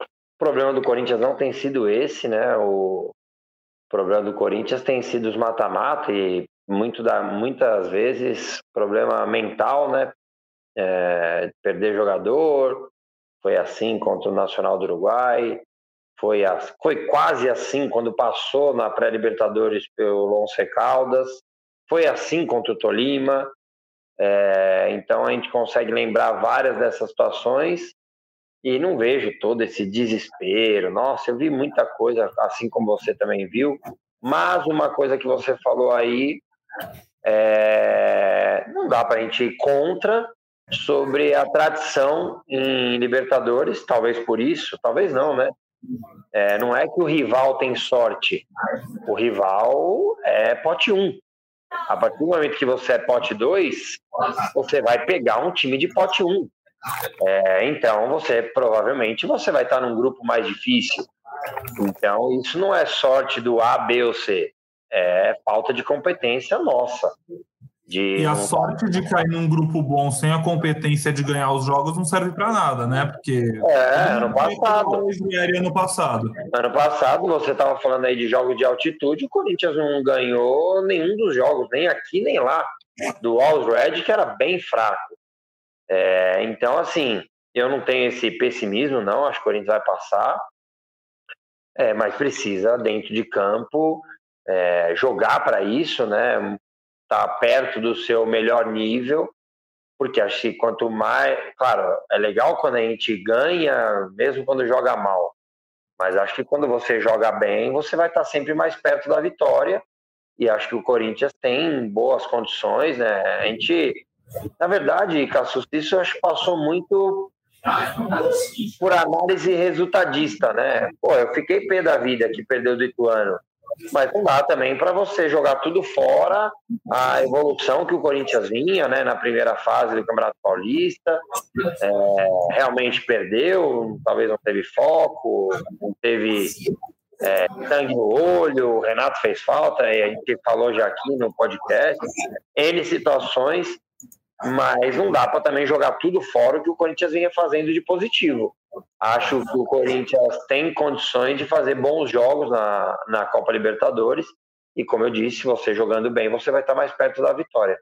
B: O problema do Corinthians não tem sido esse, né? O problema do Corinthians tem sido os mata-mata e muito da, muitas vezes problema mental, né? É, perder jogador, foi assim contra o Nacional do Uruguai, foi, a, foi quase assim quando passou na pré-Libertadores pelo Once Caldas. Foi assim contra o Tolima. É, então a gente consegue lembrar várias dessas situações e não vejo todo esse desespero. Nossa, eu vi muita coisa, assim como você também viu. Mas uma coisa que você falou aí, é, não dá para a gente ir contra sobre a tradição em Libertadores, talvez por isso, talvez não, né? É, não é que o rival tem sorte, o rival é pote 1. A partir do momento que você é pote 2, você vai pegar um time de pote 1. Um. É, então, você provavelmente você vai estar num grupo mais difícil. Então, isso não é sorte do A, B ou C. É falta de competência nossa.
A: E a sorte de cair num grupo bom sem a competência de ganhar os jogos não serve para nada, né? Porque.
B: É, ano passado.
A: Ano passado.
B: Ano passado, você estava falando aí de jogos de altitude, o Corinthians não ganhou nenhum dos jogos, nem aqui nem lá, do Alls Red, que era bem fraco. É, então, assim, eu não tenho esse pessimismo, não. Acho que o Corinthians vai passar. É, mas precisa, dentro de campo, é, jogar para isso, né? Tá perto do seu melhor nível, porque acho que quanto mais. Claro, é legal quando a gente ganha, mesmo quando joga mal. Mas acho que quando você joga bem, você vai estar sempre mais perto da vitória. E acho que o Corinthians tem boas condições, né? A gente, na verdade, Cassus, isso acho que passou muito por análise resultadista, né? Pô, eu fiquei pé da vida que perdeu do Ituano. Mas não dá também para você jogar tudo fora a evolução que o Corinthians vinha né, na primeira fase do Campeonato Paulista. É, realmente perdeu, talvez não teve foco, não teve é, sangue no olho, o Renato fez falta, e a gente falou já aqui no podcast, N situações, mas não dá para também jogar tudo fora o que o Corinthians vinha fazendo de positivo. Acho que o Corinthians tem condições de fazer bons jogos na, na Copa Libertadores, e como eu disse, você jogando bem, você vai estar mais perto da vitória.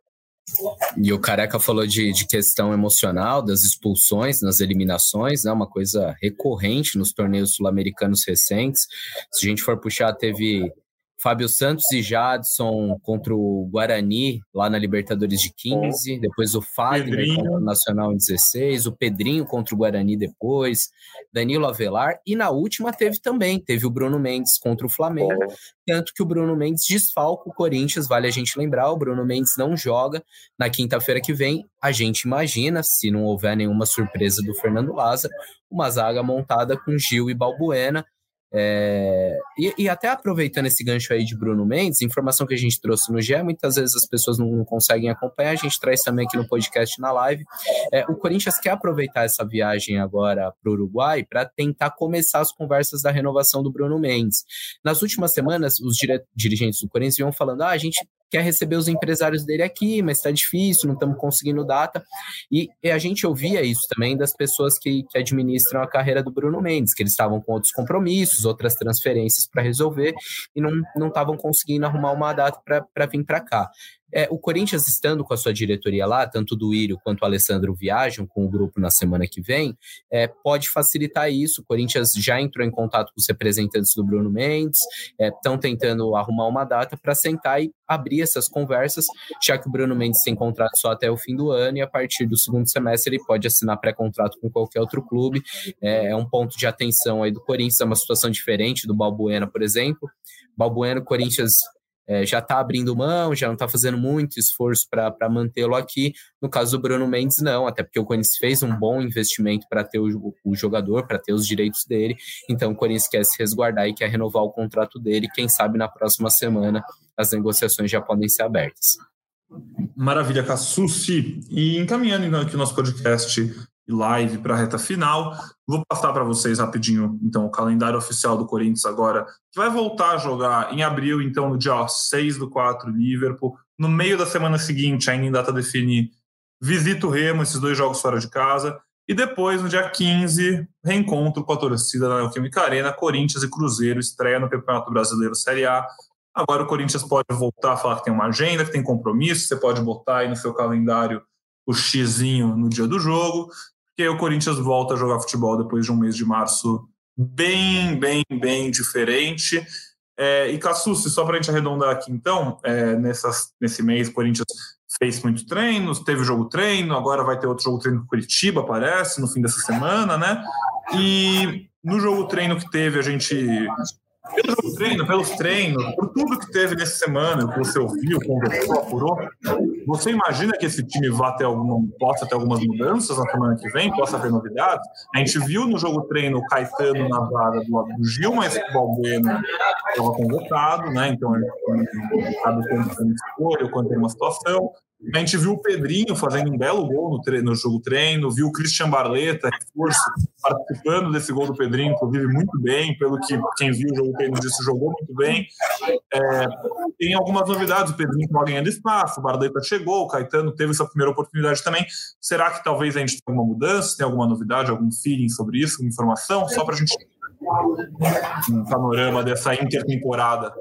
C: E o Careca falou de, de questão emocional, das expulsões nas eliminações, né? Uma coisa recorrente nos torneios sul-americanos recentes. Se a gente for puxar, teve Fábio Santos e Jadson contra o Guarani, lá na Libertadores de 15, depois o Fagner Pedrinho. contra o Nacional em 16, o Pedrinho contra o Guarani depois, Danilo Avelar, e na última teve também, teve o Bruno Mendes contra o Flamengo, tanto que o Bruno Mendes desfalca o Corinthians, vale a gente lembrar, o Bruno Mendes não joga na quinta-feira que vem, a gente imagina, se não houver nenhuma surpresa do Fernando Lázaro, uma zaga montada com Gil e Balbuena, é, e, e, até aproveitando esse gancho aí de Bruno Mendes, informação que a gente trouxe no GE, muitas vezes as pessoas não, conseguem acompanhar, a gente traz também aqui no podcast na live. É, o Corinthians quer aproveitar essa viagem agora para o Uruguai para tentar começar as conversas da renovação do Bruno Mendes. Nas últimas semanas, os dirigentes do Corinthians iam falando: ah, a gente quer receber os empresários dele aqui, mas está difícil, não estamos conseguindo data. E, e, a gente ouvia isso também das pessoas que, que administram a carreira do Bruno Mendes, que eles estavam com outros compromissos, outras transferências para resolver e não estavam conseguindo arrumar uma data para vir para cá. É, o Corinthians estando com a sua diretoria lá, tanto do Írio quanto o Alessandro viajam com o grupo na semana que vem, é, pode facilitar isso. O Corinthians já entrou em contato com os representantes do Bruno Mendes, estão é, tentando arrumar uma data para sentar e abrir essas conversas, já que o Bruno Mendes tem contrato só até o fim do ano e a partir do segundo semestre ele pode assinar pré-contrato com qualquer outro clube. É, é, um ponto de atenção aí do Corinthians, é uma situação diferente do Balbuena, por exemplo. Balbuena, o Corinthians é, já está abrindo mão, já não está fazendo muito esforço para mantê-lo aqui. No caso do Bruno Mendes, não, até porque o Corinthians fez um bom investimento para ter o, o jogador, para ter os direitos dele. Então o Corinthians quer se resguardar e quer renovar o contrato dele. Quem sabe na próxima semana as negociações já podem ser abertas.
A: Maravilha, Cassucci. E encaminhando então aqui o nosso podcast e live para a reta final. Vou passar para vocês rapidinho, então, o calendário oficial do Corinthians agora, que vai voltar a jogar em abril, então, no dia 6 do 4, Liverpool. No meio da semana seguinte, ainda em data definir, visita o Remo, esses dois jogos fora de casa. E depois, no dia 15, reencontro com a torcida na Neoquímica Arena, Corinthians e Cruzeiro, estreia no Campeonato Brasileiro Série A. Agora o Corinthians pode voltar a falar que tem uma agenda, que tem compromisso, você pode botar aí no seu calendário o xizinho no dia do jogo que aí o Corinthians volta a jogar futebol depois de um mês de março bem, bem, bem diferente. É, e Cassucci, só para a gente arredondar aqui então, é, nessas, nesse mês o Corinthians fez muito treino, teve jogo treino, agora vai ter outro jogo treino com Curitiba, parece, no fim dessa semana, né? E no jogo treino que teve, a gente pelo treino, pelos treinos, por tudo que teve nessa semana, que você ouviu, conversou, apurou, você imagina que esse time vá ter alguma, possa ter algumas mudanças na semana que vem, possa ter novidades? A gente viu no jogo treino o Caetano na vaga do lado do Gil, mas o Balbuena estava convocado, né? Então ele sabe quando tem escolha, quando tem uma situação. A gente viu o Pedrinho fazendo um belo gol no, treino, no jogo treino, viu o Christian Barleta, reforço, participando desse gol do Pedrinho, inclusive muito bem, pelo que quem viu o jogo treino disse, jogou muito bem. É, tem algumas novidades, o Pedrinho está ganhando espaço, o Barleta chegou, o Caetano teve essa primeira oportunidade também. Será que talvez a gente tenha alguma mudança, tem alguma novidade, algum feeling sobre isso, alguma informação? Só para a gente um panorama dessa intertemporada.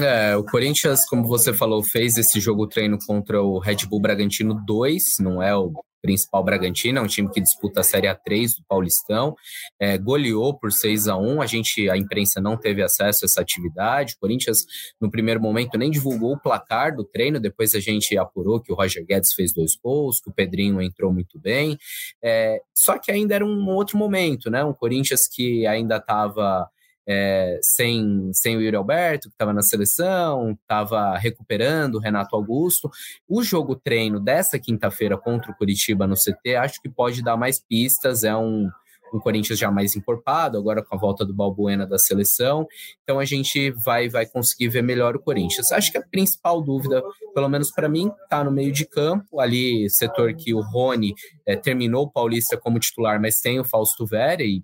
C: É, o Corinthians, como você falou, fez esse jogo treino contra o Red Bull Bragantino 2, não é o principal Bragantino, é um time que disputa a Série A3 do Paulistão, é, goleou por 6 a 1 a gente, a imprensa não teve acesso a essa atividade, o Corinthians no primeiro momento nem divulgou o placar do treino, depois a gente apurou que o Roger Guedes fez dois gols, que o Pedrinho entrou muito bem, é, só que ainda era um outro momento, né, um Corinthians que ainda estava é, sem, sem o Yuri Alberto, que estava na seleção, estava recuperando o Renato Augusto. O jogo treino dessa quinta-feira contra o Curitiba no CT, acho que pode dar mais pistas. É um, um Corinthians já mais encorpado, agora com a volta do Balbuena da seleção. Então a gente vai, vai conseguir ver melhor o Corinthians. Acho que a principal dúvida, pelo menos para mim, está no meio de campo, ali, setor que o Rony é, terminou o Paulista como titular, mas tem o Fausto Vera, e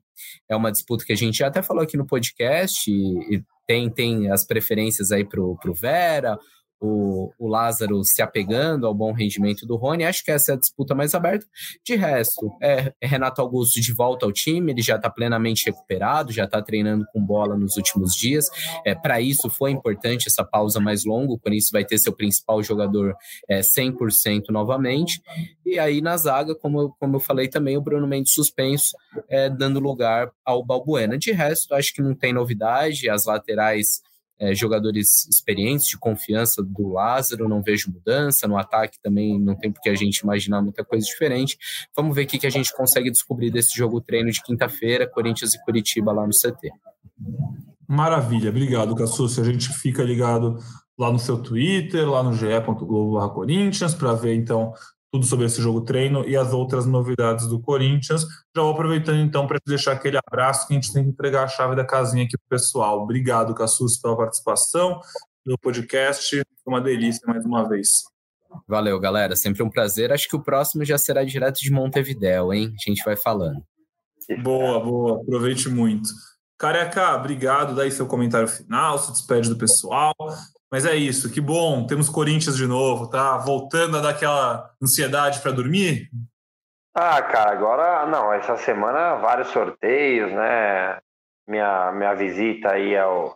C: é uma disputa que a gente já até falou aqui no podcast, e, e tem, tem as preferências aí para o Vera, o, o Lázaro se apegando ao bom rendimento do Rony. Acho que essa é a disputa mais aberta. De resto, é, é Renato Augusto de volta ao time, ele já está plenamente recuperado, já está treinando com bola nos últimos dias. É, Para isso foi importante essa pausa mais longa, por isso vai ter seu principal jogador é, 100% novamente. E aí na zaga, como, como eu falei também, o Bruno Mendes suspenso, é, dando lugar ao Balbuena. De resto, acho que não tem novidade, as laterais é, jogadores experientes, de confiança do Lázaro, não vejo mudança. No ataque também não tem porque a gente imaginar muita coisa diferente. Vamos ver o que, que a gente consegue descobrir desse jogo treino de quinta-feira, Corinthians e Curitiba lá no CT.
A: Maravilha, obrigado, Cassus. A gente fica ligado lá no seu Twitter, lá no ge.globo Corinthians, para ver então tudo sobre esse jogo treino e as outras novidades do Corinthians. Já vou aproveitando então para te deixar aquele abraço que a gente tem que entregar a chave da casinha aqui para o pessoal. Obrigado, Cassus, pela participação no podcast. Foi uma delícia mais uma vez.
C: Valeu, galera. Sempre um prazer. Acho que o próximo já será direto de Montevidéu, hein? A gente vai falando.
A: Boa, boa. Aproveite muito. Careca, obrigado. Daí seu comentário final, se despede do pessoal. Mas é isso, que bom, temos Corinthians de novo, tá? Voltando a dar aquela ansiedade para dormir.
B: Ah, cara, agora não, essa semana vários sorteios, né? Minha, minha visita aí ao,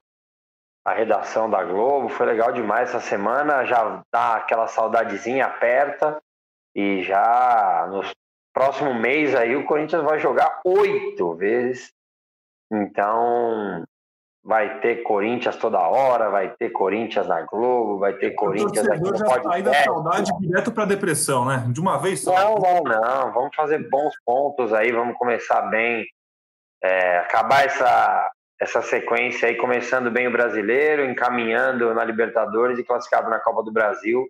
B: à redação da Globo foi legal demais essa semana, já dá aquela saudadezinha aperta e já no próximo mês aí o Corinthians vai jogar oito vezes. Então, vai ter Corinthians toda hora, vai ter Corinthians na Globo, vai ter Corinthians aqui no
A: já Aí da saudade direto para depressão, né? De uma vez só.
B: Não, não, não. Vamos fazer bons pontos aí, vamos começar bem, é, acabar essa essa sequência aí, começando bem o brasileiro, encaminhando na Libertadores e classificado na Copa do Brasil,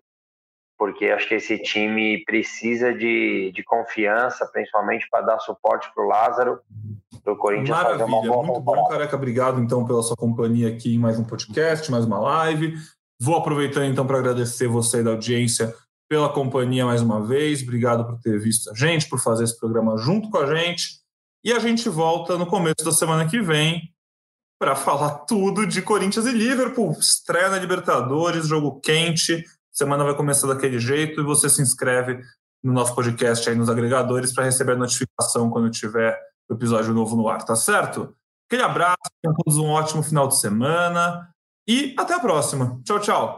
B: porque acho que esse time precisa de, de confiança, principalmente para dar suporte para o Lázaro
A: o Corinthians Maravilha, fazer uma boa muito temporada. bom, Careca. Obrigado, então, pela sua companhia aqui em mais um podcast, mais uma live. Vou aproveitando, então, para agradecer você da audiência pela companhia mais uma vez. Obrigado por ter visto a gente, por fazer esse programa junto com a gente. E a gente volta no começo da semana que vem para falar tudo de Corinthians e Liverpool. Estreia na Libertadores, jogo quente. Semana vai começar daquele jeito e você se inscreve no nosso podcast aí nos agregadores para receber a notificação quando tiver o episódio novo no ar, tá certo? Aquele abraço, tenham todos um ótimo final de semana e até a próxima. Tchau, tchau.